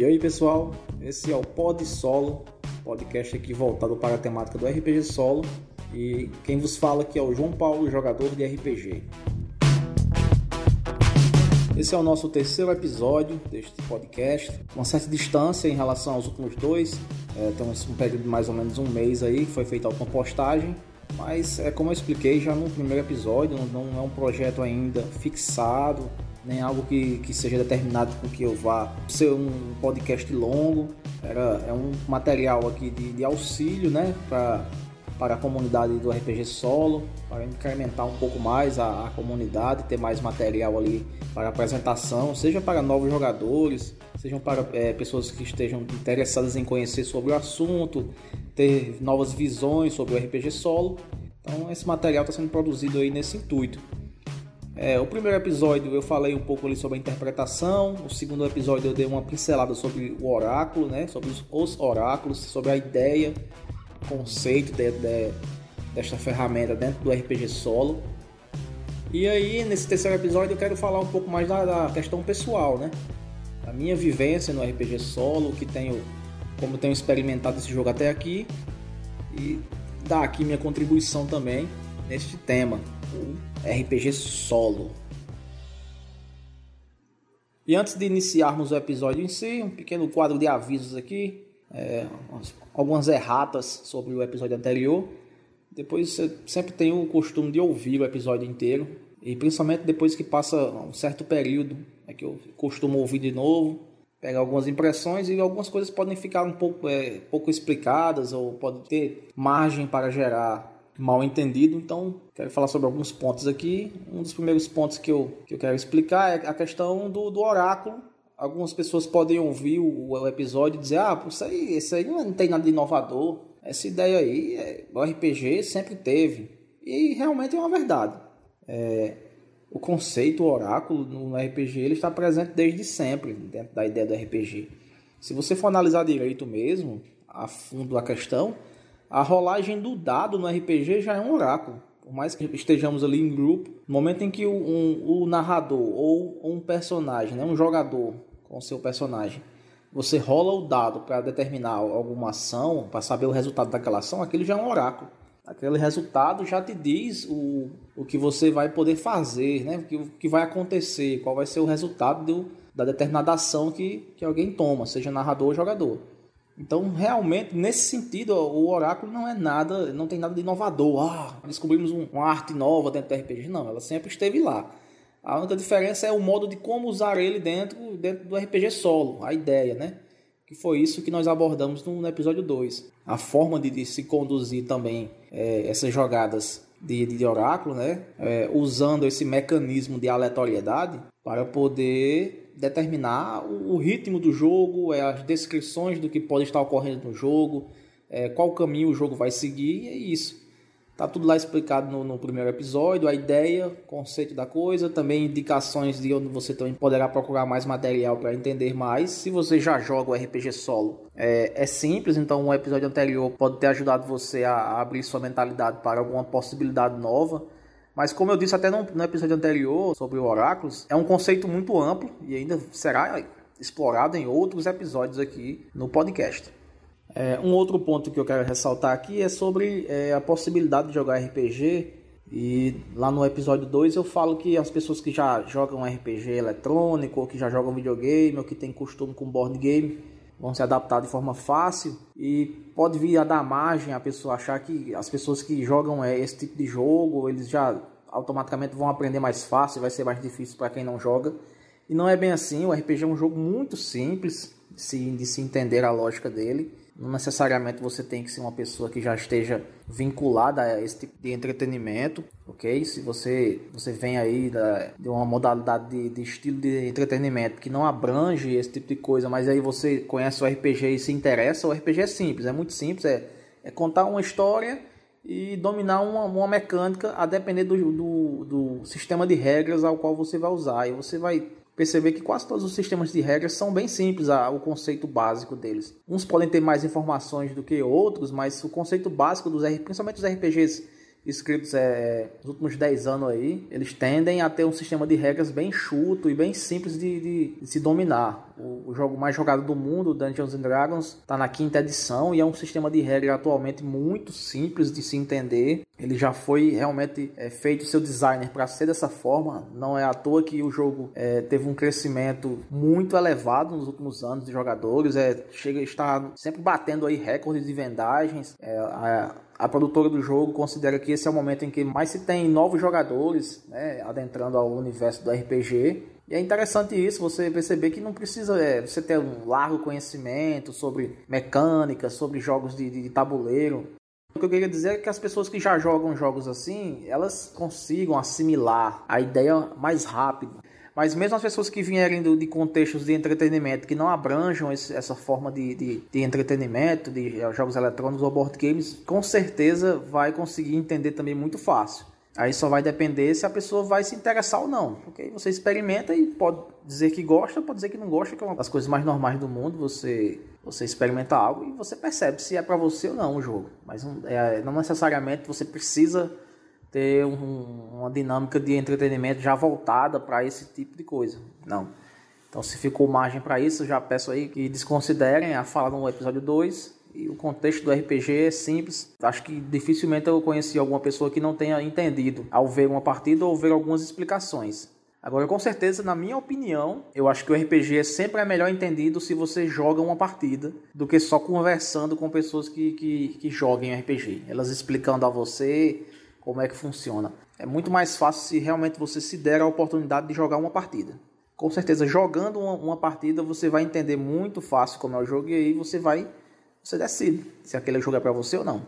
E aí pessoal, esse é o Pod Solo, podcast aqui voltado para a temática do RPG Solo. E quem vos fala aqui é o João Paulo, jogador de RPG. Esse é o nosso terceiro episódio deste podcast, uma certa distância em relação aos últimos dois. É, temos um período de mais ou menos um mês aí, que foi feita a compostagem. Mas é como eu expliquei já no primeiro episódio, não, não é um projeto ainda fixado, nem algo que, que seja determinado com que eu vá ser um podcast longo. Era, é um material aqui de, de auxílio né, para a comunidade do RPG Solo, para incrementar um pouco mais a, a comunidade, ter mais material ali para apresentação, seja para novos jogadores, sejam para é, pessoas que estejam interessadas em conhecer sobre o assunto, ter novas visões sobre o RPG Solo. Então esse material está sendo produzido aí nesse intuito. É, o primeiro episódio eu falei um pouco ali sobre a interpretação, o segundo episódio eu dei uma pincelada sobre o oráculo, né, sobre os oráculos, sobre a ideia, conceito de, de, desta ferramenta dentro do RPG solo. E aí, nesse terceiro episódio, eu quero falar um pouco mais da, da questão pessoal, né? A minha vivência no RPG solo, que tenho, como tenho experimentado esse jogo até aqui, e dar aqui minha contribuição também neste tema, RPG solo. E antes de iniciarmos o episódio em si, um pequeno quadro de avisos aqui, é, algumas erratas sobre o episódio anterior. Depois você sempre tem o costume de ouvir o episódio inteiro, e principalmente depois que passa um certo período, é que eu costumo ouvir de novo, pegar algumas impressões e algumas coisas podem ficar um pouco, é, pouco explicadas ou pode ter margem para gerar mal entendido, então quero falar sobre alguns pontos aqui. Um dos primeiros pontos que eu, que eu quero explicar é a questão do, do oráculo. Algumas pessoas podem ouvir o, o episódio e dizer: Ah, isso aí, isso aí não tem nada de inovador. Essa ideia aí, é, o RPG sempre teve. E realmente é uma verdade. É, o conceito, o oráculo no RPG, ele está presente desde sempre dentro da ideia do RPG. Se você for analisar direito mesmo, a fundo a questão, a rolagem do dado no RPG já é um oráculo. Por mais que estejamos ali em grupo, no momento em que o, um, o narrador ou um personagem, né, um jogador com seu personagem, você rola o dado para determinar alguma ação, para saber o resultado daquela ação, aquilo já é um oráculo. Aquele resultado já te diz o, o que você vai poder fazer, né? o, que, o que vai acontecer, qual vai ser o resultado do, da determinada ação que, que alguém toma, seja narrador ou jogador. Então, realmente, nesse sentido, o oráculo não é nada, não tem nada de inovador. Ah, descobrimos um, uma arte nova dentro do RPG. Não, ela sempre esteve lá. A única diferença é o modo de como usar ele dentro, dentro do RPG solo, a ideia, né? Que foi isso que nós abordamos no, no episódio 2. A forma de, de se conduzir também é, essas jogadas de, de oráculo, né? É, usando esse mecanismo de aleatoriedade para poder determinar o, ritmo do jogo, é, as descrições do que pode estar ocorrendo no jogo, é, qual caminho o jogo vai seguir, e é isso. Tá tudo lá explicado no, no, primeiro episódio, a ideia, conceito da coisa, também indicações de onde você também poderá procurar mais material para entender mais. Se você já joga o RPG solo, é, é, simples, então um episódio anterior pode ter ajudado você a, a abrir sua mentalidade para alguma possibilidade nova. Mas como eu disse até no, no episódio anterior sobre o oráculos, é um conceito muito amplo e ainda será explorado em outros episódios aqui no podcast. É, um outro ponto que eu quero ressaltar aqui é sobre é, a possibilidade de jogar RPG. E lá no episódio 2 eu falo que as pessoas que já jogam RPG eletrônico, ou que já jogam videogame, ou que têm costume com board game, vão se adaptar de forma fácil e pode vir a dar margem a pessoa achar que as pessoas que jogam é, esse tipo de jogo, eles já automaticamente vão aprender mais fácil, vai ser mais difícil para quem não joga. E não é bem assim, o RPG é um jogo muito simples de se, de se entender a lógica dele. Não necessariamente você tem que ser uma pessoa que já esteja vinculada a esse tipo de entretenimento, ok? Se você, você vem aí da, de uma modalidade de, de estilo de entretenimento que não abrange esse tipo de coisa, mas aí você conhece o RPG e se interessa, o RPG é simples, é muito simples, é, é contar uma história e dominar uma, uma mecânica a depender do, do, do sistema de regras ao qual você vai usar. E você vai perceber que quase todos os sistemas de regras são bem simples, a, o conceito básico deles. Uns podem ter mais informações do que outros, mas o conceito básico dos RPGs, principalmente os RPGs escritos é, nos últimos 10 anos aí, eles tendem a ter um sistema de regras bem chuto e bem simples de, de, de se dominar. O, o, jogo mais jogado do mundo, Dungeons and Dragons, está na quinta edição e é um sistema de regra atualmente muito simples de se entender. Ele já foi realmente é, feito seu designer para ser dessa forma. Não é à toa que o jogo é, teve um crescimento muito elevado nos últimos anos de jogadores. É, chega está sempre batendo aí recordes de vendagens. É, a, a produtora do jogo considera que esse é o momento em que mais se tem novos jogadores né, adentrando ao universo do RPG. E é interessante isso, você perceber que não precisa é, você ter um largo conhecimento sobre mecânica, sobre jogos de, de, tabuleiro. O que eu queria dizer é que as pessoas que já jogam jogos assim, elas consigam assimilar a ideia mais rápido. Mas mesmo as pessoas que vierem do, de contextos de entretenimento que não abranjam esse, essa forma de, de, de, entretenimento, de eh, jogos eletrônicos ou board games, com certeza vai conseguir entender também muito fácil. Aí só vai depender se a pessoa vai se interessar ou não. Porque aí você experimenta e pode dizer que gosta, pode dizer que não gosta, que é uma das coisas mais normais do mundo. Você, você experimenta algo e você percebe se é para você ou não o jogo. Mas não, é, não necessariamente você precisa ter um, uma dinâmica de entretenimento já voltada para esse tipo de coisa. Não. Então, se ficou margem para isso, já peço aí que desconsiderem a fala no episódio 2. E o contexto do RPG é simples. Acho que dificilmente eu conheci alguma pessoa que não tenha entendido ao ver uma partida ou ver algumas explicações. Agora, com certeza, na minha opinião, eu acho que o RPG é sempre é melhor entendido se você joga uma partida do que só conversando com pessoas que, que, que joguem RPG. Elas explicando a você como é que funciona. É muito mais fácil se realmente você se der a oportunidade de jogar uma partida. Com certeza, jogando uma, uma partida, você vai entender muito fácil como é o jogo e aí você vai, você decide se aquele jogo é para você ou não.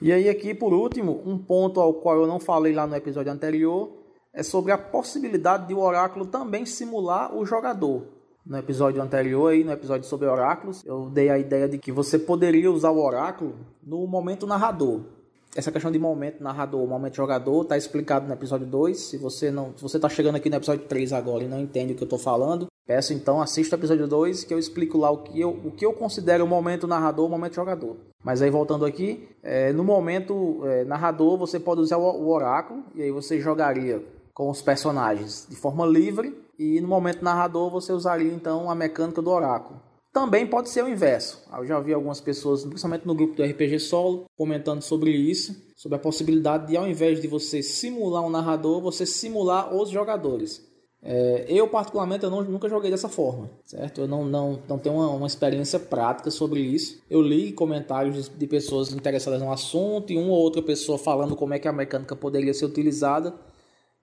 E aí aqui, por último, um ponto ao qual eu não falei lá no episódio anterior é sobre a possibilidade de o oráculo também simular o jogador. No episódio anterior, aí, no episódio sobre oráculos, eu dei a ideia de que você poderia usar o oráculo no momento narrador essa questão de momento narrador, momento jogador, tá explicado no episódio 2. Se você não, se você tá chegando aqui no episódio 3 agora e não entende o que eu tô falando, peço então assista o episódio 2 que eu explico lá o que eu, o que eu considero o momento narrador, o momento jogador. Mas aí voltando aqui, é, no momento é, narrador você pode usar o, o oráculo e aí você jogaria com os personagens de forma livre e no momento narrador você usaria então a mecânica do oráculo. Também pode ser o inverso. Eu já vi algumas pessoas, principalmente no grupo do RPG Solo, comentando sobre isso, sobre a possibilidade de, ao invés de você simular um narrador, você simular os jogadores. É, eu, particularmente, eu não, nunca joguei dessa forma, certo? Eu não, não, não tenho uma, uma experiência prática sobre isso. Eu li comentários de, de, pessoas interessadas no assunto e uma ou outra pessoa falando como é que a mecânica poderia ser utilizada,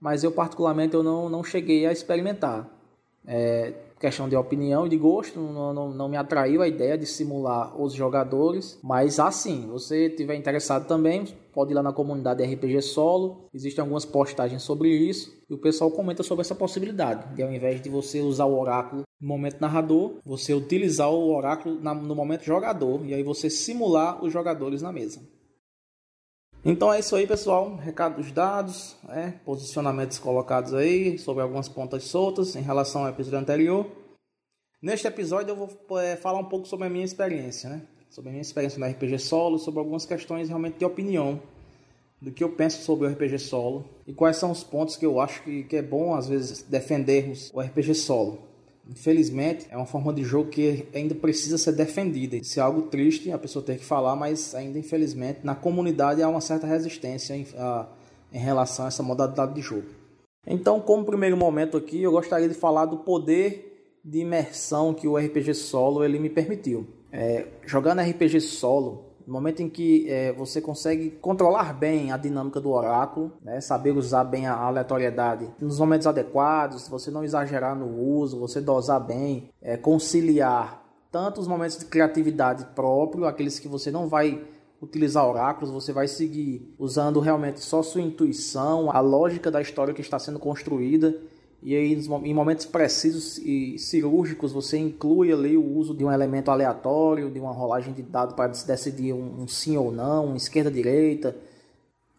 mas eu, particularmente, eu não, não cheguei a experimentar. É, questão de opinião e de gosto, não, não, não, me atraiu a ideia de simular os jogadores, mas assim, você estiver interessado também, pode ir lá na comunidade RPG Solo, existem algumas postagens sobre isso, e o pessoal comenta sobre essa possibilidade, de ao invés de você usar o oráculo no momento narrador, você utilizar o oráculo no momento jogador, e aí você simular os jogadores na mesa. Então é isso aí, pessoal. Recados dados, é, posicionamentos colocados aí sobre algumas pontas soltas em relação ao episódio anterior. Neste episódio eu vou é, falar um pouco sobre a minha experiência, né? Sobre a minha experiência no RPG solo, sobre algumas questões realmente de opinião do que eu penso sobre o RPG solo e quais são os pontos que eu acho que, que é bom às vezes defendermos o RPG solo. Infelizmente, é uma forma de jogo que ainda precisa ser defendida. Isso é algo triste a pessoa ter que falar, mas ainda infelizmente na comunidade há uma certa resistência em, a, em relação a essa modalidade de jogo. Então, como primeiro momento aqui, eu gostaria de falar do poder de imersão que o RPG solo ele me permitiu. É, jogando RPG solo, no momento em que é, você consegue controlar bem a dinâmica do oráculo, né, saber usar bem a aleatoriedade nos momentos adequados, você não exagerar no uso, você dosar bem, é, conciliar tanto os momentos de criatividade próprio, aqueles que você não vai utilizar oráculos, você vai seguir usando realmente só sua intuição, a lógica da história que está sendo construída e aí, em momentos precisos e cirúrgicos, você inclui ali o uso de um elemento aleatório, de uma rolagem de dado para decidir um, um sim ou não, esquerda-direita.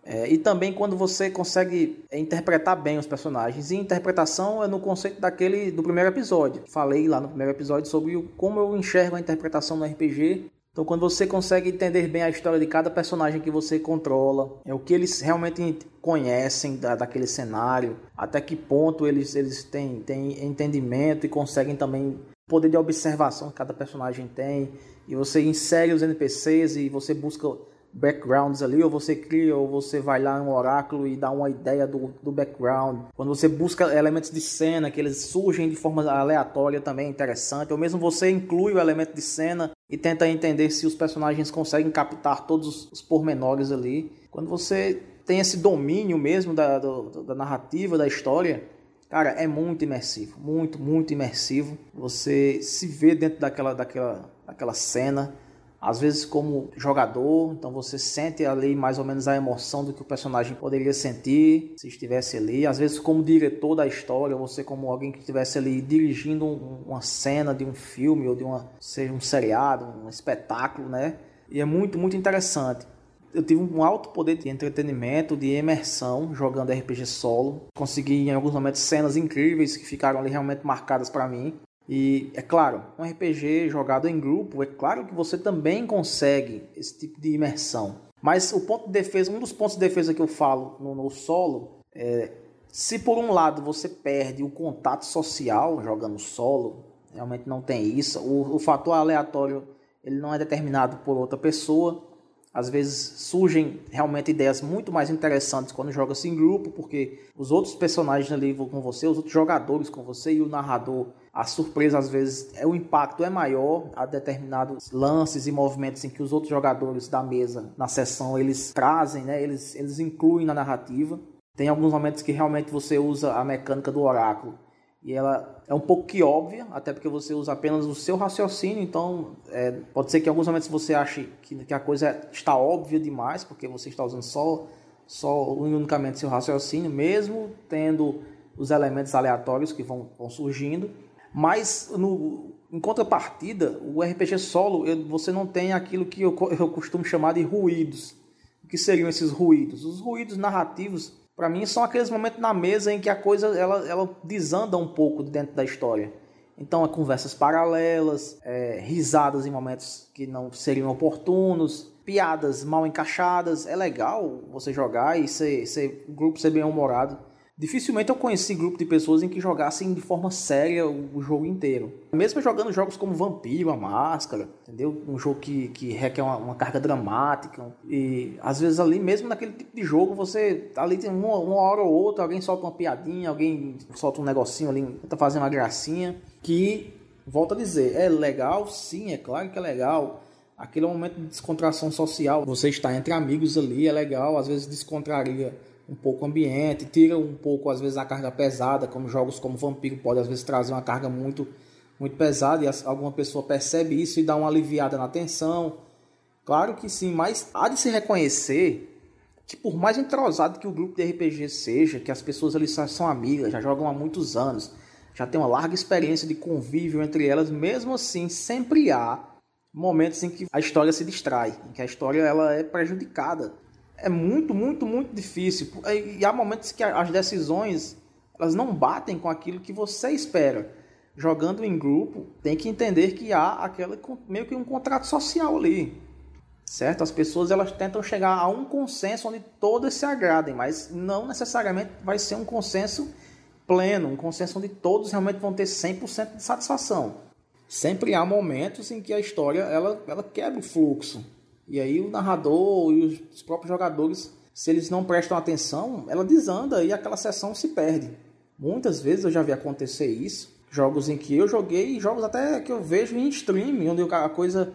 É, e também quando você consegue interpretar bem os personagens. E interpretação é no conceito daquele do primeiro episódio. Falei lá no primeiro episódio sobre o, como eu enxergo a interpretação no RPG Então, quando você consegue entender bem a história de cada personagem que você controla, é o que eles realmente conhecem da, daquele cenário, até que ponto eles, eles têm, têm entendimento e conseguem também poder de observação que cada personagem tem, e você insere os NPCs e você busca backgrounds ali, ou você cria, ou você vai lá no oráculo e dá uma ideia do, do background. Quando você busca elementos de cena, que eles surgem de forma aleatória também interessante, ou mesmo você inclui o elemento de cena e tenta entender se os personagens conseguem captar todos os pormenores ali. Quando você tem esse domínio mesmo da, do, da narrativa, da história, cara, é muito imersivo, muito, muito imersivo. Você se vê dentro daquela, daquela, daquela cena às vezes como jogador, então você sente ali mais ou menos a emoção do que o personagem poderia sentir se estivesse ali. Às vezes como diretor da história, você como alguém que estivesse ali dirigindo uma cena de um filme ou de uma seja um seriado, um espetáculo, né? E é muito muito interessante. Eu tive um alto poder de entretenimento, de imersão jogando RPG solo. Consegui em alguns momentos cenas incríveis que ficaram ali realmente marcadas para mim. E é claro, um RPG jogado em grupo, é claro que você também consegue esse tipo de imersão. Mas o ponto de defesa, um dos pontos de defesa que eu falo no, no solo é se por um lado você perde o contato social jogando solo, realmente não tem isso. O, o fator aleatório ele não é determinado por outra pessoa. Às vezes surgem realmente ideias muito mais interessantes quando joga-se em grupo, porque os outros personagens ali com você, os outros jogadores com você e o narrador, a surpresa às vezes é o impacto é maior a determinados lances e movimentos em que os outros jogadores da mesa na sessão eles trazem, né? Eles eles incluem na narrativa. Tem alguns momentos que realmente você usa a mecânica do oráculo e ela é um pouco que óbvia, até porque você usa apenas o seu raciocínio, então é, pode ser que em alguns momentos você ache que, que a coisa está óbvia demais, porque você está usando só, só unicamente seu raciocínio, mesmo tendo os elementos aleatórios que vão, vão surgindo. Mas no, em contrapartida, o RPG solo você não tem aquilo que eu, eu costumo chamar de ruídos. O que seriam esses ruídos? Os ruídos narrativos para mim são aqueles momentos na mesa em que a coisa ela, ela desanda um pouco dentro da história. Então, é conversas paralelas, é, risadas em momentos que não seriam oportunos, piadas mal encaixadas. É legal você jogar e ser, ser, grupo ser bem humorado. Dificilmente eu conheci grupo de pessoas em que jogassem de forma séria o jogo inteiro. Mesmo jogando jogos como Vampiro, a Máscara, entendeu? Um jogo que, que requer uma, uma carga dramática. E às vezes ali, mesmo naquele tipo de jogo, você ali tem uma, uma hora ou outra, alguém solta uma piadinha, alguém solta um negocinho ali, tenta fazer uma gracinha. Que, volto a dizer, é legal, sim, é claro que é legal. Aquele é um momento de descontração social. Você está entre amigos ali, é legal, às vezes descontraria um pouco o ambiente, tira um pouco às vezes a carga pesada, como jogos como Vampiro pode às vezes trazer uma carga muito muito pesada e alguma pessoa percebe isso e dá uma aliviada na tensão. Claro que sim, mas há de se reconhecer que por mais entrosado que o grupo de RPG seja, que as pessoas ali são amigas, já jogam há muitos anos, já tem uma larga experiência de convívio entre elas, mesmo assim sempre há momentos em que a história se distrai, em que a história ela é prejudicada é muito, muito, muito difícil. E há momentos que as decisões elas não batem com aquilo que você espera. Jogando em grupo, tem que entender que há aquela meio que um contrato social ali. Certo? As pessoas elas tentam chegar a um consenso onde todas se agradem, mas não necessariamente vai ser um consenso pleno, um consenso onde todos realmente vão ter 100% de satisfação. Sempre há momentos em que a história ela, ela quebra o fluxo. E aí o narrador e os próprios jogadores, se eles não prestam atenção, ela desanda e aquela sessão se perde. Muitas vezes eu já vi acontecer isso. Jogos em que eu joguei, jogos até que eu vejo em stream, onde a coisa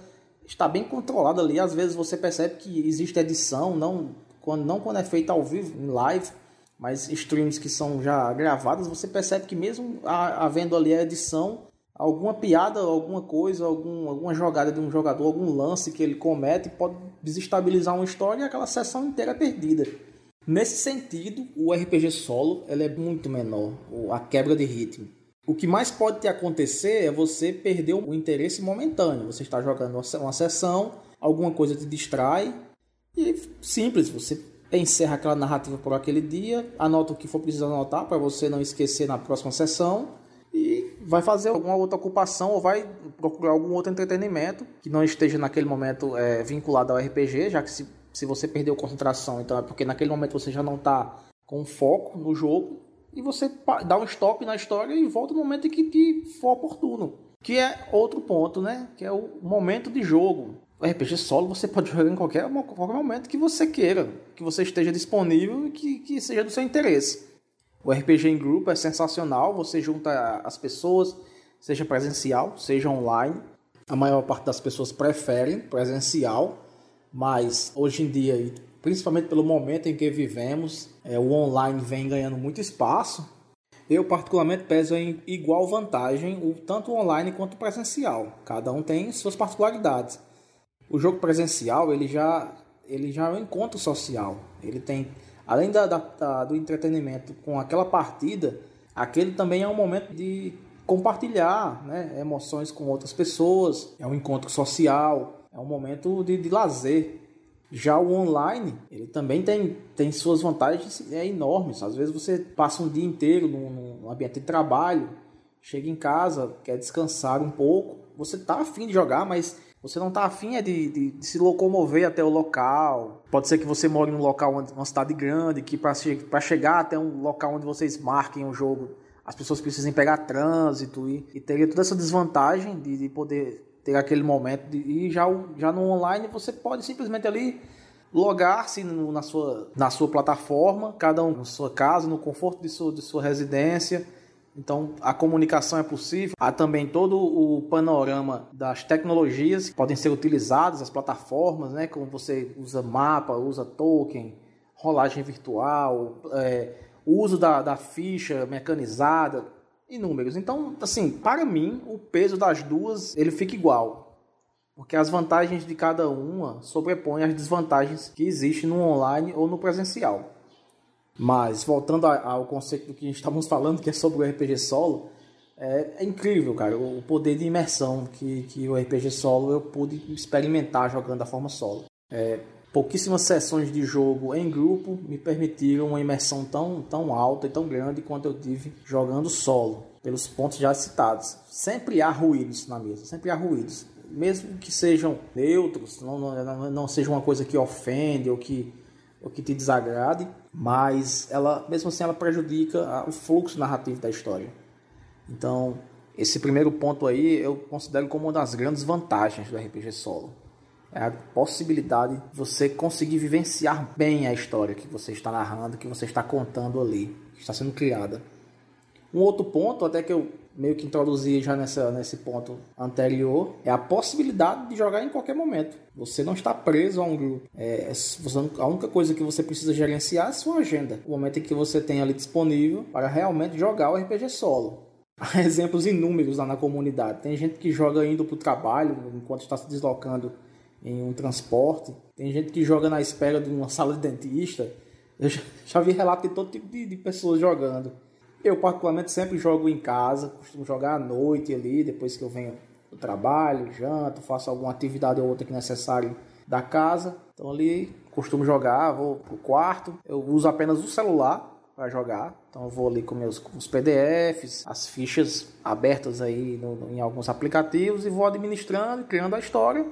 está bem controlada ali. Às vezes você percebe que existe edição, não quando, não quando é feita ao vivo, em live, mas streams que são já gravadas, você percebe que mesmo havendo ali a edição, alguma piada, alguma coisa, algum, alguma jogada de um jogador, algum lance que ele comete pode desestabilizar uma história e aquela sessão inteira é perdida. Nesse sentido, o RPG solo ele é muito menor, a quebra de ritmo. O que mais pode te acontecer é você perder o interesse momentâneo. Você está jogando uma sessão, alguma coisa te distrai e simples, você encerra aquela narrativa por aquele dia, anota o que for preciso anotar para você não esquecer na próxima sessão e vai fazer alguma outra ocupação ou vai procurar algum outro entretenimento que não esteja naquele momento é, vinculado ao RPG, já que se, se você perdeu concentração, então é porque naquele momento você já não está com foco no jogo e você dá um stop na história e volta no momento em que te for oportuno. Que é outro ponto, né? Que é o momento de jogo. O RPG solo você pode jogar em qualquer, qualquer momento que você queira, que você esteja disponível e que, que seja do seu interesse. O RPG em grupo é sensacional, você junta as pessoas, seja presencial, seja online. A maior parte das pessoas preferem presencial, mas hoje em dia, principalmente pelo momento em que vivemos, é, o online vem ganhando muito espaço. Eu, particularmente, peso em igual vantagem o tanto online quanto presencial. Cada um tem suas particularidades. O jogo presencial ele já, ele já é um encontro social. Ele tem além da, da, do entretenimento com aquela partida, aquele também é um momento de compartilhar né, emoções com outras pessoas, é um encontro social, é um momento de, de lazer. Já o online, ele também tem, tem suas vantagens é, enormes. Às vezes você passa um dia inteiro num, num ambiente de trabalho, chega em casa, quer descansar um pouco, você tá afim de jogar, mas você não está afim é de, de, de, se locomover até o local. Pode ser que você more num local, onde, uma cidade grande, que para chegar até um local onde vocês marquem o um jogo, as pessoas precisem pegar trânsito e, e teria toda essa desvantagem de, de poder ter aquele momento. De, e já, já no online você pode simplesmente ali logar-se na sua, na sua plataforma, cada um na sua casa, no conforto de sua, de sua residência então, a comunicação é possível. Há também todo o panorama das tecnologias que podem ser utilizadas, as plataformas, né? Como você usa mapa, usa token, rolagem virtual, é, uso da, da ficha mecanizada, inúmeros. Então, assim, para mim, o peso das duas ele fica igual. Porque as vantagens de cada uma sobrepõem as desvantagens que existem no online ou no presencial. Mas, voltando ao conceito do que estávamos falando, que é sobre o RPG solo, é, é, incrível, cara, o poder de imersão que, que o RPG solo eu pude experimentar jogando da forma solo. É, pouquíssimas sessões de jogo em grupo me permitiram uma imersão tão, tão alta e tão grande quanto eu tive jogando solo, pelos pontos já citados. Sempre há ruídos na mesa, sempre há ruídos. Mesmo que sejam neutros, não, não, não seja uma coisa que ofende ou que o que te desagrade, mas ela, mesmo assim, ela prejudica o fluxo narrativo da história. Então, esse primeiro ponto aí eu considero como uma das grandes vantagens do RPG solo. É a possibilidade de você conseguir vivenciar bem a história que você está narrando, que você está contando ali, que está sendo criada. Um outro ponto, até que eu meio que introduzi já nessa, nesse ponto anterior, é a possibilidade de jogar em qualquer momento. Você não está preso a um grupo. É, a única coisa que você precisa gerenciar é a sua agenda. O momento em que você tem ali disponível para realmente jogar o RPG solo. Há exemplos inúmeros lá na comunidade. Tem gente que joga indo para o trabalho enquanto está se deslocando em um transporte. Tem gente que joga na espera de uma sala de dentista. Eu já, vi relato de todo tipo de, de pessoas jogando. Eu, particularmente, sempre jogo em casa, costumo jogar à noite ali, depois que eu venho do trabalho, janto, faço alguma atividade ou outra que é necessário da casa. Então ali costumo jogar, vou pro quarto. Eu uso apenas o celular para jogar. Então eu vou ali com meus os PDFs, as fichas abertas aí no, em alguns aplicativos e vou administrando, criando a história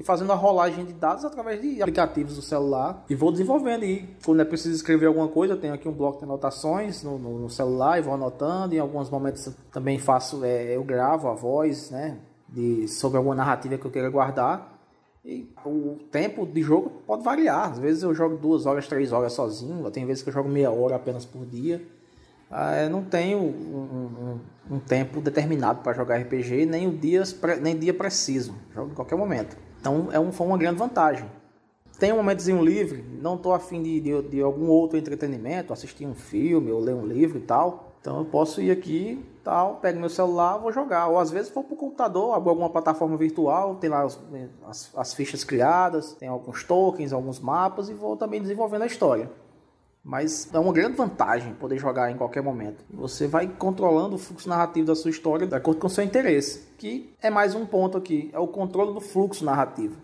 e fazendo a rolagem de dados através de aplicativos do celular e vou desenvolvendo. E quando é preciso escrever alguma coisa, eu tenho aqui um bloco de anotações no, no, no celular e vou anotando. Em alguns momentos também faço, é, eu gravo a voz, né, de, sobre alguma narrativa que eu queira guardar. E o tempo de jogo pode variar. Às vezes eu jogo duas horas, três horas sozinho. Tem vezes que eu jogo meia hora apenas por dia. Ah, não tenho um, um, um tempo determinado para jogar RPG, nem o dia, nem dia preciso. Jogo em qualquer momento. Então é um, foi uma grande vantagem. Tem um momentozinho livre, não estou afim de, de, de, algum outro entretenimento, assistir um filme ou ler um livro e tal. Então eu posso ir aqui, tal, pego meu celular, vou jogar. Ou às vezes vou para o computador, abro alguma plataforma virtual, tem lá as, as, as fichas criadas, tem alguns tokens, alguns mapas e vou também desenvolvendo a história. Mas é uma grande vantagem poder jogar em qualquer momento. Você vai controlando o fluxo narrativo da sua história de acordo com o seu interesse. Que é mais um ponto aqui: é o controle do fluxo narrativo.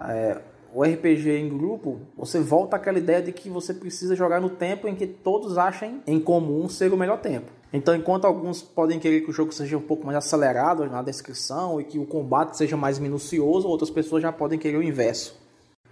É, o RPG em grupo, você volta àquela ideia de que você precisa jogar no tempo em que todos achem em comum ser o melhor tempo. Então, enquanto alguns podem querer que o jogo seja um pouco mais acelerado na descrição e que o combate seja mais minucioso, outras pessoas já podem querer o inverso.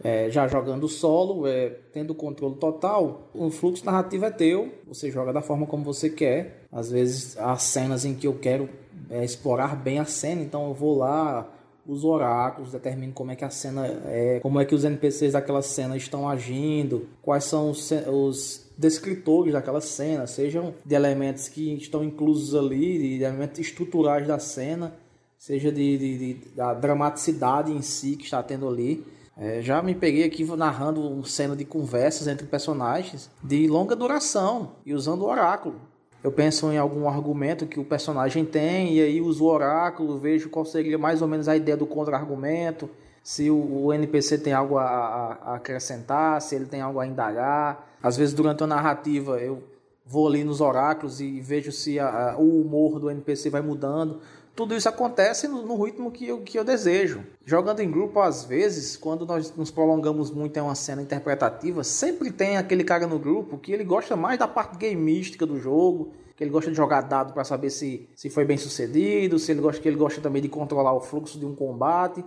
É, já jogando solo, é, tendo controle total, o fluxo narrativo é teu, você joga da forma como você quer. Às vezes, há cenas em que eu quero é, explorar bem a cena, então eu vou lá, os oráculos, determino como é que a cena é, como é que os NPCs daquela cena estão agindo, quais são os, os descritores daquela cena, sejam de elementos que estão inclusos ali, de elementos estruturais da cena, seja de, de, de da dramaticidade em si que está tendo ali. É, já me peguei aqui narrando uma cena de conversas entre personagens de longa duração e usando o oráculo eu penso em algum argumento que o personagem tem e aí uso o oráculo, vejo qual seria mais ou menos a ideia do contra-argumento, se o, NPC tem algo a, a, a, acrescentar, se ele tem algo a indagar. Às vezes, durante a narrativa, eu vou ali nos oráculos e vejo se a, o humor do NPC vai mudando. Tudo isso acontece no, no, ritmo que eu, que eu desejo. Jogando em grupo, às vezes, quando nós nos prolongamos muito em uma cena interpretativa, sempre tem aquele cara no grupo que ele gosta mais da parte gameística do jogo, que ele gosta de jogar dado para saber se, se foi bem sucedido, se ele gosta que ele gosta também de controlar o fluxo de um combate.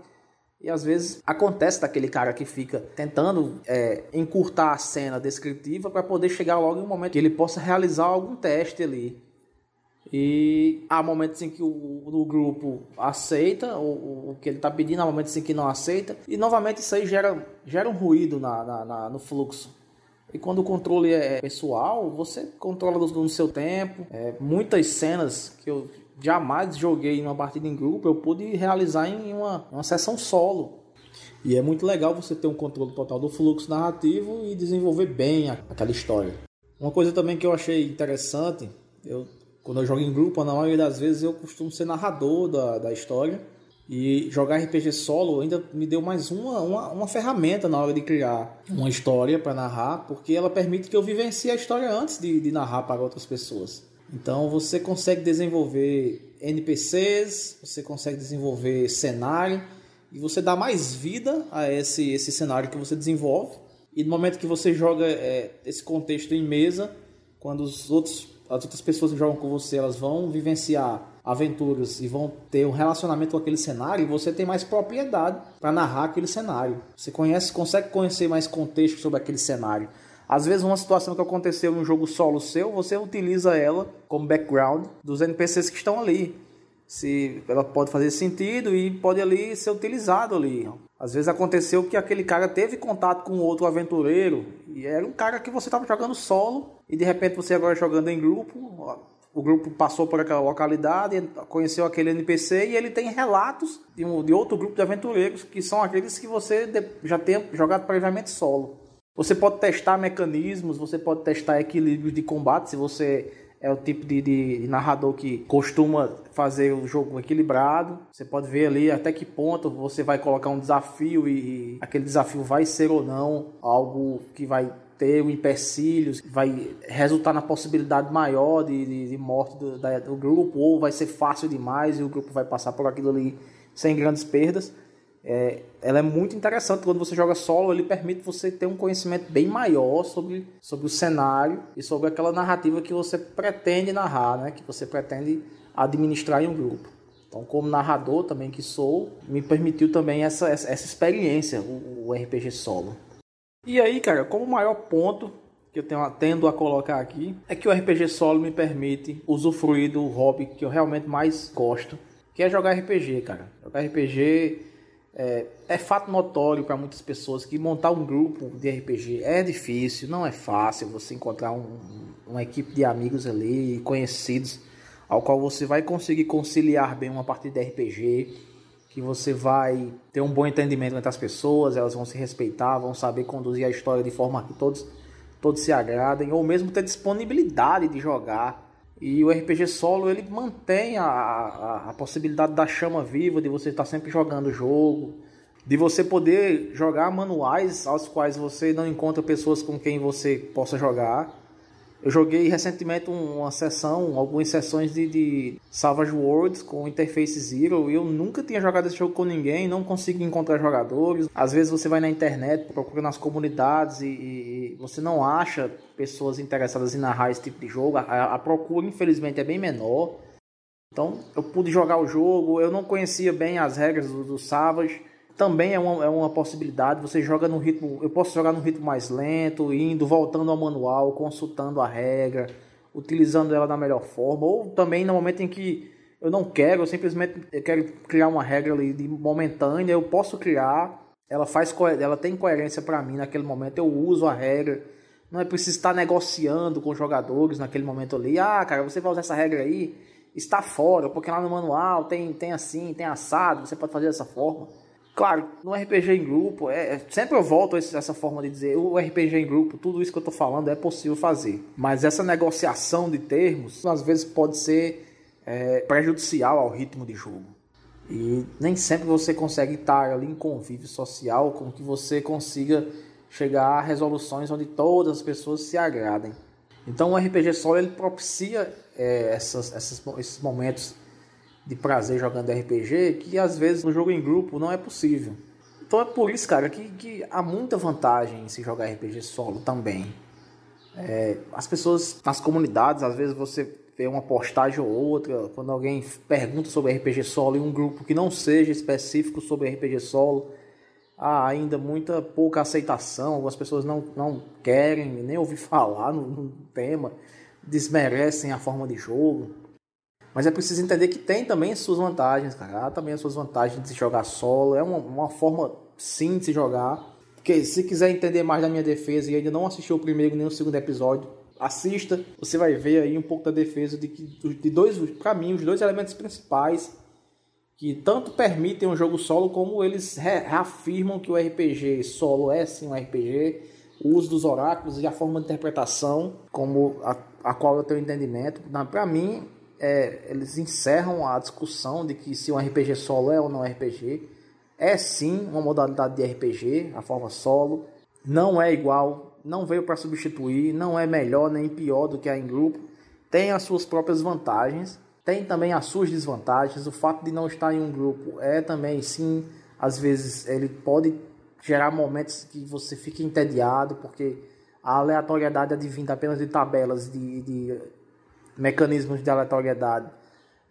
E às vezes acontece daquele cara que fica tentando é, encurtar a cena descritiva para poder chegar logo em um momento que ele possa realizar algum teste ali. E há momentos em que o, o grupo aceita o, o, que ele está pedindo, há momentos em que não aceita. E novamente isso aí gera, gera um ruído na, na, na no fluxo. E quando o controle é pessoal, você controla no seu tempo. É, muitas cenas que eu jamais joguei em uma partida em grupo, eu pude realizar em uma, uma sessão solo. E é muito legal você ter um controle total do fluxo narrativo e desenvolver bem aquela história. Uma coisa também que eu achei interessante, eu quando eu jogo em grupo, na maioria das vezes eu costumo ser narrador da, da história. E jogar RPG solo ainda me deu mais uma, uma, uma ferramenta na hora de criar uma história para narrar, porque ela permite que eu vivencie a história antes de, de narrar para outras pessoas. Então você consegue desenvolver NPCs, você consegue desenvolver cenário e você dá mais vida a esse, esse cenário que você desenvolve. E no momento que você joga é, esse contexto em mesa, quando os outros as outras pessoas que jogam com você, elas vão vivenciar aventuras e vão ter um relacionamento com aquele cenário, você tem mais propriedade para narrar aquele cenário. Você conhece, consegue conhecer mais contexto sobre aquele cenário. Às vezes uma situação que aconteceu em um jogo solo seu, você utiliza ela como background dos NPCs que estão ali. Se ela pode fazer sentido e pode ali ser utilizado ali. Às vezes aconteceu que aquele cara teve contato com outro aventureiro e era um cara que você estava jogando solo e de repente você agora jogando em grupo, o grupo passou por aquela localidade, conheceu aquele NPC e ele tem relatos de, um, de outro grupo de aventureiros que são aqueles que você já tem jogado previamente solo. Você pode testar mecanismos, você pode testar equilíbrios de combate se você é o tipo de, de, narrador que costuma fazer o jogo equilibrado. Você pode ver ali até que ponto você vai colocar um desafio e, e aquele desafio vai ser ou não algo que vai ter um empecilho, vai resultar na possibilidade maior de, de, de morte do, da, do grupo, ou vai ser fácil demais e o grupo vai passar por aquilo ali sem grandes perdas. É, ela é muito interessante quando você joga solo, ele permite você ter um conhecimento bem maior sobre, sobre o cenário e sobre aquela narrativa que você pretende narrar, né? que você pretende administrar em um grupo. Então, como narrador também que sou, me permitiu também essa, essa, essa experiência, o, o, RPG solo. E aí, cara, como maior ponto que eu tenho, tendo a colocar aqui é que o RPG solo me permite usufruir do hobby que eu realmente mais gosto, que é jogar RPG, cara. Jogar RPG é, é fato notório para muitas pessoas que montar um grupo de RPG é difícil, não é fácil você encontrar um, uma equipe de amigos ali, conhecidos, ao qual você vai conseguir conciliar bem uma partida de RPG, que você vai ter um bom entendimento entre as pessoas, elas vão se respeitar, vão saber conduzir a história de forma que todos, todos se agradem, ou mesmo ter disponibilidade de jogar e o RPG solo ele mantém a, a, a possibilidade da chama viva, de você estar sempre jogando o jogo, de você poder jogar manuais aos quais você não encontra pessoas com quem você possa jogar. Eu joguei recentemente uma sessão, algumas sessões de, de Savage Worlds com Interface Zero e eu nunca tinha jogado esse jogo com ninguém, não consigo encontrar jogadores. Às vezes você vai na internet, procura nas comunidades e, e você não acha pessoas interessadas em narrar esse tipo de jogo. A, a procura, infelizmente, é bem menor. Então eu pude jogar o jogo, eu não conhecia bem as regras do, do Savage também é uma, é uma possibilidade. Você joga no ritmo. Eu posso jogar no ritmo mais lento, indo, voltando ao manual, consultando a regra, utilizando ela da melhor forma. Ou também no momento em que eu não quero, eu simplesmente eu quero criar uma regra ali momentânea, eu posso criar. Ela faz ela tem coerência para mim naquele momento. Eu uso a regra. Não é preciso estar negociando com jogadores naquele momento ali. Ah, cara, você vai usar essa regra aí, está fora, porque lá no manual tem, tem assim, tem assado, você pode fazer dessa forma. Claro, no RPG em grupo, é, é sempre eu volto a essa forma de dizer, o RPG em grupo, tudo isso que eu estou falando é possível fazer. Mas essa negociação de termos, às vezes pode ser é, prejudicial ao ritmo de jogo. E nem sempre você consegue estar ali em convívio social com que você consiga chegar a resoluções onde todas as pessoas se agradem. Então o RPG solo ele propicia é, essas, essas, esses momentos de prazer jogando RPG que às vezes no jogo em grupo não é possível. Então é por isso, cara, que, que há muita vantagem em se jogar RPG solo também. É, as pessoas nas comunidades, às vezes você vê uma postagem ou outra, quando alguém pergunta sobre RPG solo em um grupo que não seja específico sobre RPG solo, há ainda muita pouca aceitação, algumas pessoas não, não querem nem ouvir falar no, no tema, desmerecem a forma de jogo. Mas é preciso entender que tem também suas vantagens, cara. Há também as suas vantagens de se jogar solo. É uma, uma forma, sim, de se jogar. Porque se quiser entender mais da minha defesa e ainda não assistiu o primeiro nem o segundo episódio, assista. Você vai ver aí um pouco da defesa de que de dois, para mim, os dois elementos principais que tanto permitem um jogo solo como eles reafirmam que o RPG solo é sim um RPG. O uso dos oráculos e a forma de interpretação, como a, a qual eu tenho entendimento, para mim é, eles encerram a discussão de que se um RPG solo é ou não RPG. É sim uma modalidade de RPG, a forma solo. Não é igual, não veio para substituir, não é melhor nem pior do que a em grupo. Tem as suas próprias vantagens, tem também as suas desvantagens. O fato de não estar em um grupo é também, sim, às vezes ele pode gerar momentos que você fique entediado, porque a aleatoriedade advinda apenas de tabelas de, de mecanismos de aleatoriedade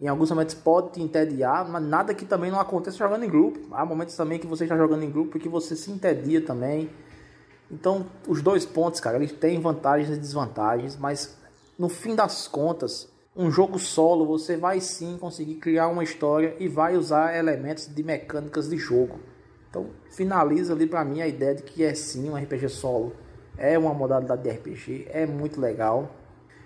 em alguns momentos pode te entediar, mas nada que também não aconteça jogando em grupo. Há momentos também que você está jogando em grupo e que você se entedia também. Então, os dois pontos, cara, eles têm vantagens e desvantagens, mas no fim das contas, um jogo solo você vai sim conseguir criar uma história e vai usar elementos de mecânicas de jogo. Então, finaliza ali para mim a ideia de que é sim um RPG solo. É uma modalidade de RPG, é muito legal.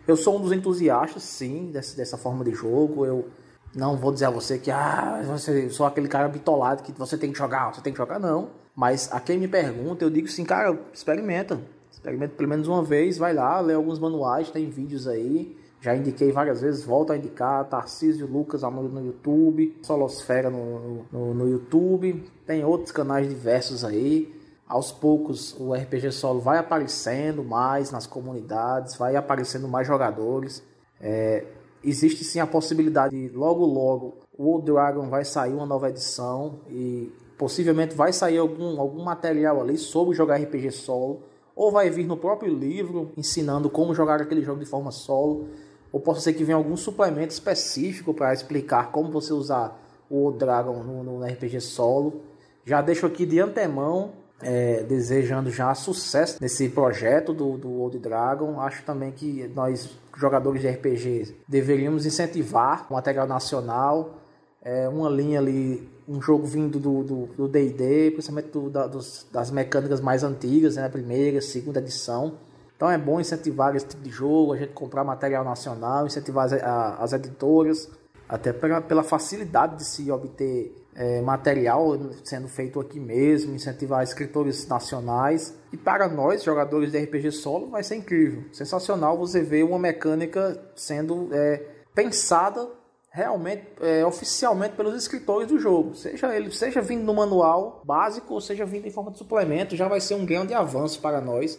Eu sou um dos entusiastas, sim, dessa, dessa forma de jogo. Eu não vou dizer a você que ah, você sou aquele cara bitolado que você tem que jogar, você tem que jogar, não. Mas a quem me pergunta, eu digo assim, cara, experimenta. Experimenta pelo menos uma vez, vai lá, lê alguns manuais, tem vídeos aí. Já indiquei várias vezes, volto a indicar, Tarcísio Lucas Amor no YouTube, Solosfera no, no, no YouTube, tem outros canais diversos aí aos poucos o RPG solo vai aparecendo mais nas comunidades, vai aparecendo mais jogadores. É, existe sim a possibilidade de logo logo o Old Dragon vai sair uma nova edição e possivelmente vai sair algum, algum material ali sobre jogar RPG solo, ou vai vir no próprio livro ensinando como jogar aquele jogo de forma solo, ou pode ser que venha algum suplemento específico para explicar como você usar o Old Dragon no, no RPG solo. Já deixo aqui de antemão é, desejando já sucesso nesse projeto do, do Old Dragon. Acho também que nós, jogadores de RPG, deveríamos incentivar o material nacional, é, uma linha ali, um jogo vindo do D&D, principalmente do, da, dos, das mecânicas mais antigas, né, primeira, segunda edição. Então é bom incentivar esse tipo de jogo, a gente comprar material nacional, incentivar as, a, as editoras, até pela, pela facilidade de se obter é, material sendo feito aqui mesmo, incentivar escritores nacionais. E para nós, jogadores de RPG solo, vai ser incrível. Sensacional você ver uma mecânica sendo é, pensada realmente, é, oficialmente pelos escritores do jogo. Seja ele seja vindo no manual básico ou seja vindo em forma de suplemento, já vai ser um grande avanço para nós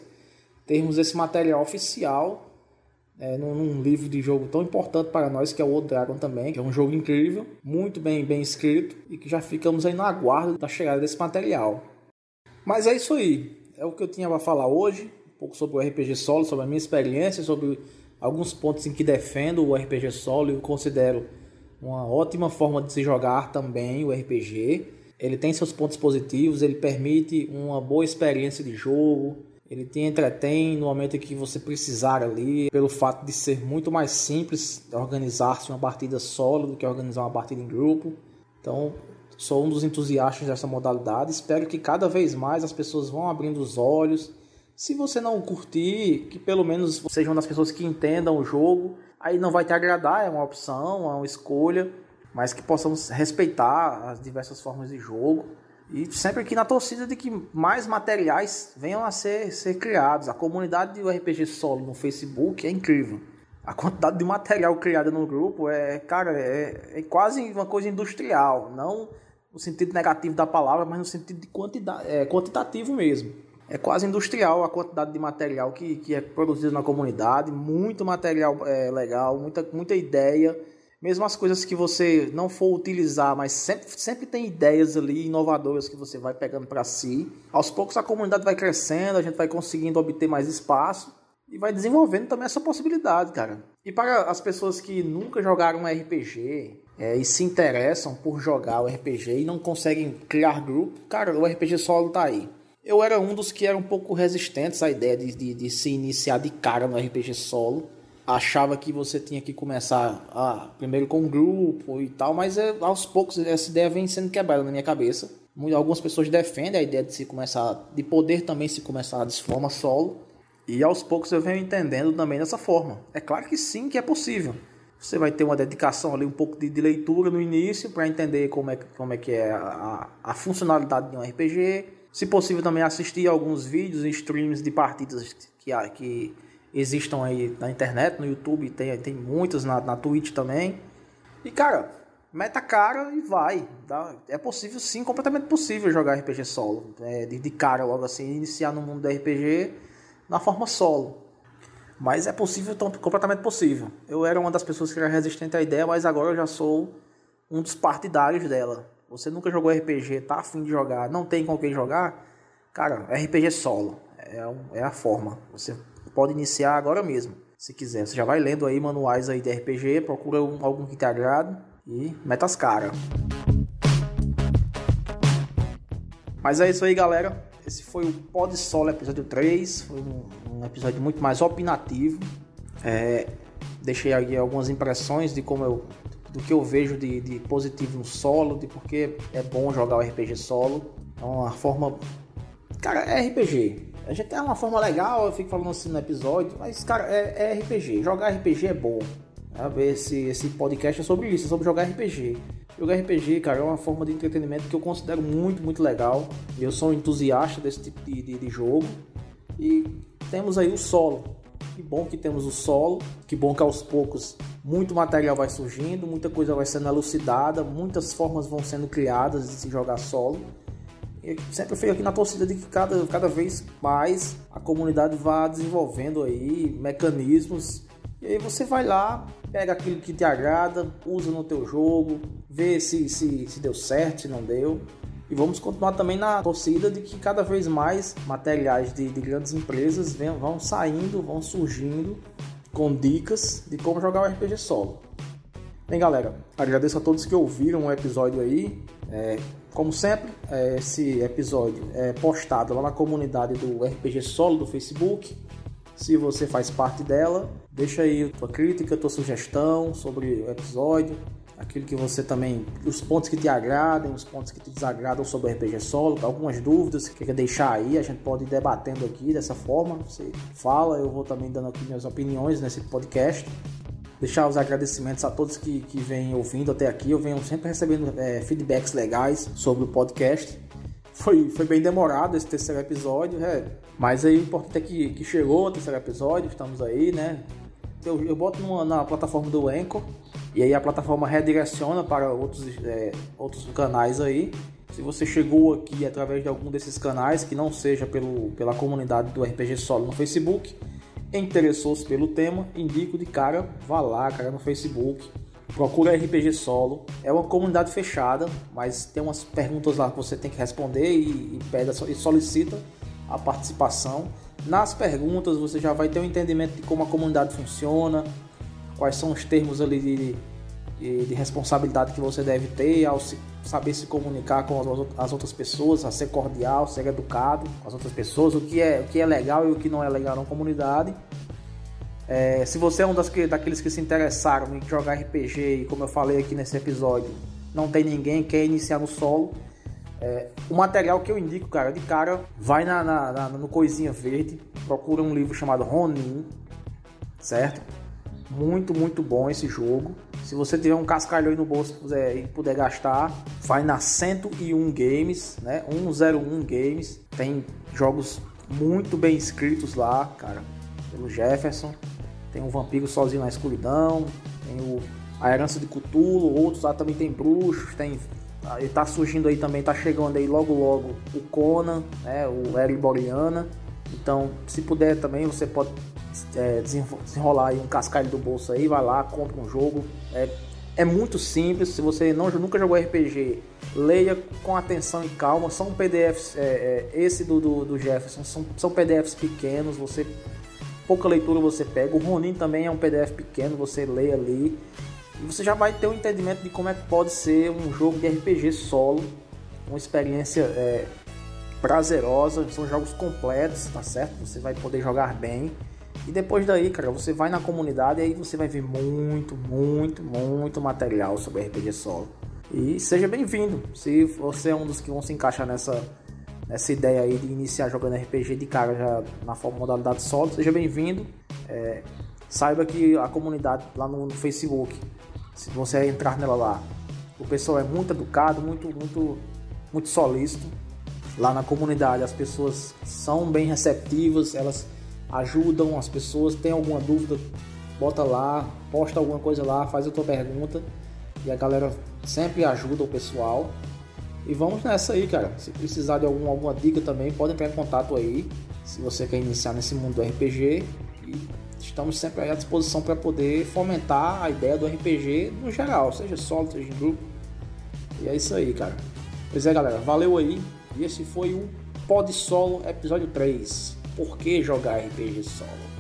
termos esse material oficial é, num, num, livro de jogo tão importante para nós que é o Old Dragon também, que é um jogo incrível, muito bem, bem escrito e que já ficamos aí na guarda da chegada desse material. Mas é isso aí, é o que eu tinha para falar hoje, um pouco sobre o RPG solo, sobre a minha experiência, sobre alguns pontos em que defendo o RPG solo e considero uma ótima forma de se jogar também o RPG. Ele tem seus pontos positivos, ele permite uma boa experiência de jogo, ele te entretém no momento que você precisar ali, pelo fato de ser muito mais simples organizar-se uma partida solo do que organizar uma partida em grupo. Então, sou um dos entusiastas dessa modalidade. Espero que cada vez mais as pessoas vão abrindo os olhos. Se você não curtir, que pelo menos seja uma das pessoas que entendam o jogo. Aí não vai te agradar, é uma opção, é uma escolha, mas que possamos respeitar as diversas formas de jogo e sempre aqui na torcida de que mais materiais venham a ser, ser criados. A comunidade do RPG Solo no Facebook é incrível. A quantidade de material criado no grupo é, cara, é, é quase uma coisa industrial. Não no sentido negativo da palavra, mas no sentido de quantidade, é, quantitativo mesmo. É quase industrial a quantidade de material que, que é produzido na comunidade. Muito material é, legal, muita, muita ideia mesmo as coisas que você não for utilizar, mas sempre, sempre tem ideias ali inovadoras que você vai pegando para si. Aos poucos a comunidade vai crescendo, a gente vai conseguindo obter mais espaço e vai desenvolvendo também essa possibilidade, cara. E para as pessoas que nunca jogaram um RPG é, e se interessam por jogar o RPG e não conseguem criar grupo, cara, o RPG solo tá aí. Eu era um dos que era um pouco resistentes à ideia de, de, de se iniciar de cara no RPG solo achava que você tinha que começar primeiro com um grupo e tal, mas é, aos poucos essa ideia vem sendo quebrada na minha cabeça. Algumas pessoas defendem a ideia de se começar, de poder também se começar de forma solo, e aos poucos eu venho entendendo também dessa forma. É claro que sim, que é possível. Você vai ter uma dedicação ali, um pouco de, de leitura no início para entender como é, como é que é a, a funcionalidade de um RPG. Se possível também assistir alguns vídeos e streams de partidas que, que existam aí na internet, no YouTube, tem, tem muitas na, na Twitch também. E cara, meta cara e vai. Tá? É possível sim, completamente possível jogar RPG solo. É, de, de cara logo assim, iniciar no mundo do RPG na forma solo. Mas é possível, tão, completamente possível. Eu era uma das pessoas que era resistente à ideia, mas agora eu já sou um dos partidários dela. Você nunca jogou RPG, tá afim de jogar, não tem com quem jogar? Cara, RPG solo. É, é a forma. Você pode iniciar agora mesmo, se quiser. Você já vai lendo aí manuais aí de RPG, procura um, algum que te agrade e meta as caras. Mas é isso aí, galera. Esse foi o Pod Solo episódio 3. Foi um, um episódio muito mais opinativo. É, deixei aí algumas impressões de como eu do que eu vejo de, de positivo no solo, de porque é bom jogar o RPG solo. É uma forma. Cara, é RPG. A gente tem uma forma legal, eu fico falando assim no episódio, mas, cara, é, é RPG. Jogar RPG é bom. Esse, esse podcast é sobre isso, é sobre jogar RPG. Jogar RPG, cara, é uma forma de entretenimento que eu considero muito, muito legal. Eu sou um entusiasta desse tipo de, de, de jogo. E temos aí o solo. Que bom que temos o solo, que bom que aos poucos muito material vai surgindo, muita coisa vai sendo elucidada, muitas formas vão sendo criadas de se jogar solo sempre fico aqui na torcida de que cada, cada vez mais a comunidade vá desenvolvendo aí mecanismos e aí você vai lá, pega aquilo que te agrada, usa no teu jogo, vê se, se, se deu certo, se não deu. E vamos continuar também na torcida de que cada vez mais materiais de, de grandes empresas vem, vão saindo, vão surgindo com dicas de como jogar o RPG solo. Bem, galera, agradeço a todos que ouviram o episódio aí. É, como sempre, é, esse episódio é postado lá na comunidade do RPG Solo do Facebook. Se você faz parte dela, deixa aí tua crítica, tua sugestão sobre o episódio, aquilo que você também, os pontos que te agradam, os pontos que te desagradam sobre o RPG Solo, algumas dúvidas que quer deixar aí, a gente pode ir debatendo aqui dessa forma. Você fala, eu vou também dando aqui minhas opiniões nesse podcast deixar os agradecimentos a todos que, que vêm ouvindo até aqui. Eu venho sempre recebendo é, feedbacks legais sobre o podcast. Foi, foi bem demorado esse terceiro episódio, é. mas aí o importante é que, que chegou o terceiro episódio, estamos aí, né? Eu, eu boto numa, na plataforma do Anchor e aí a plataforma redireciona para outros, é, outros canais aí. Se você chegou aqui através de algum desses canais, que não seja pelo, pela comunidade do RPG Solo no Facebook, interessou-se pelo tema, indico de cara, vá lá, cara, no Facebook. Procura RPG Solo. É uma comunidade fechada, mas tem umas perguntas lá que você tem que responder e, e, pede, e solicita a participação. Nas perguntas você já vai ter um entendimento de como a comunidade funciona, quais são os termos ali de, de, de responsabilidade que você deve ter ao se, saber se comunicar com as, as, outras pessoas, a ser cordial, ser educado com as outras pessoas, o que é, o que é legal e o que não é legal na comunidade. É, se você é um das que, daqueles que se interessaram em jogar RPG e como eu falei aqui nesse episódio, não tem ninguém, quer iniciar no solo, é, o material que eu indico, cara, de cara, vai na, na, na, no Coisinha Verde, procura um livro chamado Ronin, certo? Muito, muito bom esse jogo. Se você tiver um cascalho aí no bolso puder, e puder gastar, vai na 101 Games, né? 101 Games. Tem jogos muito bem escritos lá, cara, pelo Jefferson tem o Vampiro Sozinho na Escuridão, tem o A Herança de Cthulhu, outros lá também tem Bruxos, tem ele tá surgindo aí também, tá chegando aí logo logo o Conan, né, o Eric Boriana. Então, se puder também, você pode é, desenrolar um cascalho do bolso aí, vai lá, compra um jogo. É, é muito simples, se você não, nunca jogou RPG, leia com atenção e calma. São PDFs, é, é, esse do, do, do Jefferson, são, são PDFs pequenos, você pouca leitura você pega. O Ronin também é um PDF pequeno, você lê ali. E você já vai ter um entendimento de como é que pode ser um jogo de RPG solo. Uma experiência é, prazerosa, são jogos completos, tá certo? Você vai poder jogar bem. E depois daí, cara, você vai na comunidade e aí você vai ver muito, muito, muito material sobre RPG solo. E seja bem-vindo. Se você é um dos que vão se encaixar nessa nessa ideia aí de iniciar jogando RPG de cara já na forma modalidade solo, seja bem-vindo. É, saiba que a comunidade lá no, no, Facebook, se você entrar nela lá, o pessoal é muito educado, muito, muito, muito solícito. Lá na comunidade as pessoas são bem receptivas, elas ajudam as pessoas, tem alguma dúvida, bota lá, posta alguma coisa lá, faz a tua pergunta e a galera sempre ajuda o pessoal. E vamos nessa aí, cara. Se precisar de algum, alguma dica também, pode entrar em contato aí. Se você quer iniciar nesse mundo do RPG. E estamos sempre à disposição para poder fomentar a ideia do RPG no geral, seja solo, seja em grupo. E é isso aí, cara. Pois é, galera. Valeu aí. E esse foi o Pod Solo episódio 3. Por que jogar RPG solo?